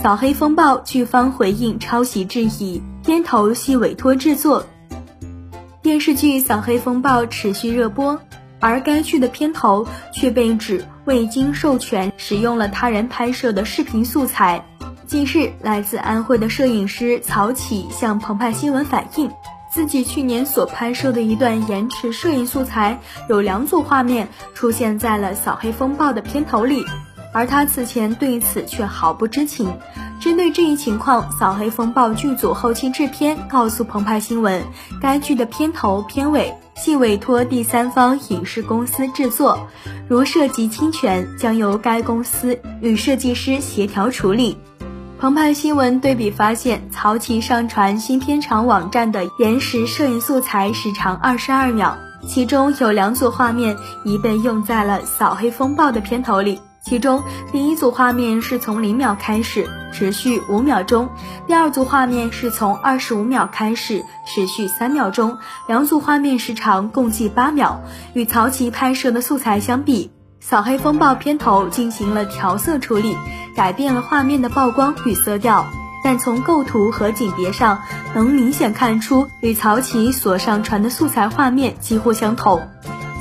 扫黑风暴剧方回应抄袭质疑，片头系委托制作。电视剧《扫黑风暴》持续热播，而该剧的片头却被指未经授权使用了他人拍摄的视频素材。近日，来自安徽的摄影师曹启向澎湃新闻反映，自己去年所拍摄的一段延迟摄影素材，有两组画面出现在了《扫黑风暴》的片头里，而他此前对此却毫不知情。针对这一情况，扫黑风暴剧组后期制片告诉澎湃新闻，该剧的片头、片尾系委托第三方影视公司制作，如涉及侵权，将由该公司与设计师协调处理。澎湃新闻对比发现，曹琦上传新片场网站的延时摄影素材时长二十二秒，其中有两组画面已被用在了扫黑风暴的片头里。其中第一组画面是从零秒开始，持续五秒钟；第二组画面是从二十五秒开始，持续三秒钟。两组画面时长共计八秒。与曹琦拍摄的素材相比，《扫黑风暴》片头进行了调色处理，改变了画面的曝光与色调，但从构图和景别上能明显看出与曹琦所上传的素材画面几乎相同。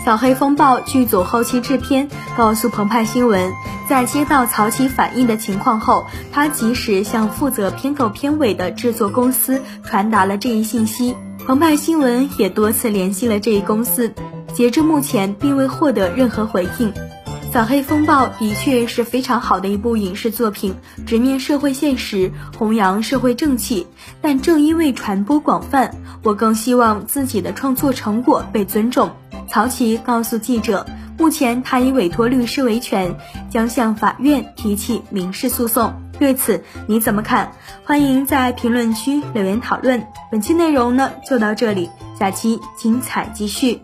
扫黑风暴剧组后期制片告诉澎湃新闻，在接到曹琦反映的情况后，他及时向负责片头片尾的制作公司传达了这一信息。澎湃新闻也多次联系了这一公司，截至目前并未获得任何回应。扫黑风暴的确是非常好的一部影视作品，直面社会现实，弘扬社会正气。但正因为传播广泛，我更希望自己的创作成果被尊重。曹琦告诉记者，目前他已委托律师维权，将向法院提起民事诉讼。对此你怎么看？欢迎在评论区留言讨论。本期内容呢就到这里，下期精彩继续。